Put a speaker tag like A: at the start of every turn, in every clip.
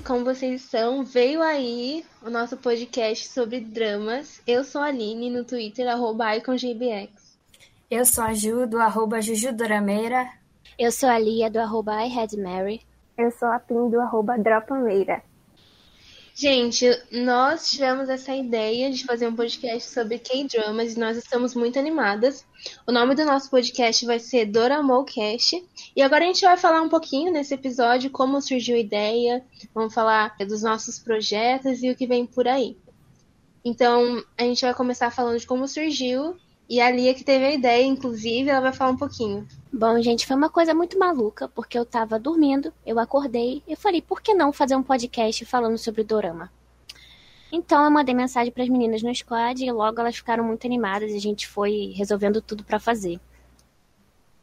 A: Como vocês estão? Veio aí o nosso podcast sobre dramas. Eu sou a Aline no Twitter, arroba IconGBX.
B: Eu sou a Ju, do arroba Jujudorameira.
C: Eu sou a Lia, do arroba iHadMary.
D: Eu sou a Pim, do arroba Dropameira.
A: Gente, nós tivemos essa ideia de fazer um podcast sobre K-dramas e nós estamos muito animadas. O nome do nosso podcast vai ser Doramocast. E agora a gente vai falar um pouquinho nesse episódio como surgiu a ideia, vamos falar dos nossos projetos e o que vem por aí. Então, a gente vai começar falando de como surgiu e a Lia que teve a ideia, inclusive, ela vai falar um pouquinho.
C: Bom, gente, foi uma coisa muito maluca, porque eu tava dormindo, eu acordei e falei, por que não fazer um podcast falando sobre o dorama? Então eu mandei mensagem para as meninas no squad e logo elas ficaram muito animadas e a gente foi resolvendo tudo para fazer.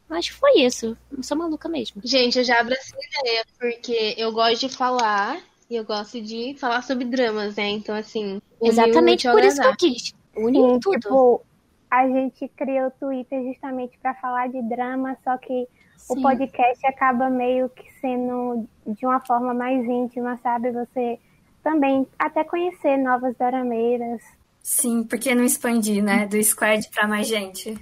C: Acho que foi isso. Eu sou maluca mesmo.
A: Gente, eu já abracei a ideia, porque eu gosto de falar e eu gosto de falar sobre dramas, né? Então, assim.
C: Exatamente por isso que eu quis. Unir tudo.
D: Tipo, a gente criou o Twitter justamente para falar de drama, só que Sim. o podcast acaba meio que sendo de uma forma mais íntima, sabe? Você também até conhecer novas dorameiras.
B: Sim, porque não expandir, né? Do Squad para mais gente.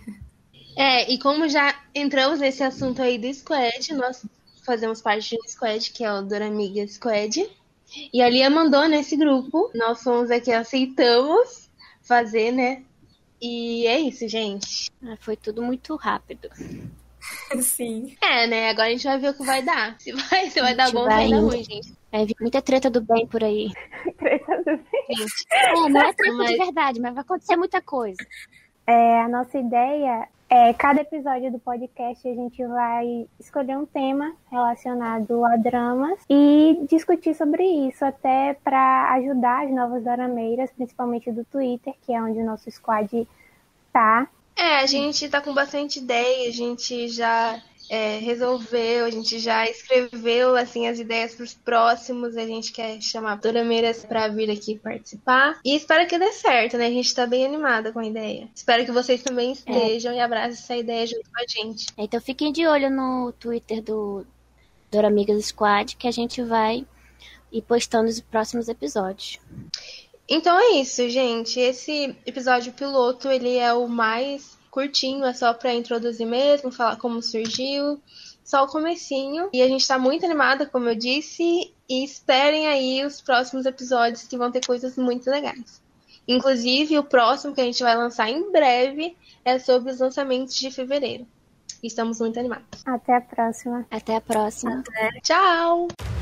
A: É, e como já entramos nesse assunto aí do Squad, nós fazemos parte de um Squad, que é o Doramiga Squad. E a Lia mandou nesse grupo. Nós fomos aqui, aceitamos fazer, né? E é isso, gente.
C: Ah, foi tudo muito rápido.
B: Sim.
A: É, né? Agora a gente vai ver o que vai dar. Se vai, se vai dar bom ou vai dar ruim, gente.
C: É, vi muita treta do bem por aí.
D: treta do bem.
C: Gente, é, não é treta mas... de verdade, mas vai acontecer muita coisa.
D: É, a nossa ideia é, cada episódio do podcast a gente vai escolher um tema relacionado a dramas e discutir sobre isso, até para ajudar as novas dorameiras, principalmente do Twitter, que é onde o nosso squad tá.
A: É, a gente tá com bastante ideia, a gente já é, resolveu, a gente já escreveu assim as ideias para os próximos. A gente quer chamar a doutora Meiras para vir aqui participar. E espero que dê certo, né? A gente está bem animada com a ideia. Espero que vocês também estejam é. e abracem essa ideia junto com a gente.
C: Então fiquem de olho no Twitter do Dora Amigas Squad que a gente vai ir postando os próximos episódios.
A: Então é isso, gente. Esse episódio piloto, ele é o mais curtinho, é só para introduzir mesmo, falar como surgiu, só o comecinho. E a gente tá muito animada, como eu disse, e esperem aí os próximos episódios que vão ter coisas muito legais. Inclusive, o próximo que a gente vai lançar em breve é sobre os lançamentos de fevereiro. Estamos muito animados.
D: Até a próxima.
C: Até a próxima.
A: Até. Tchau!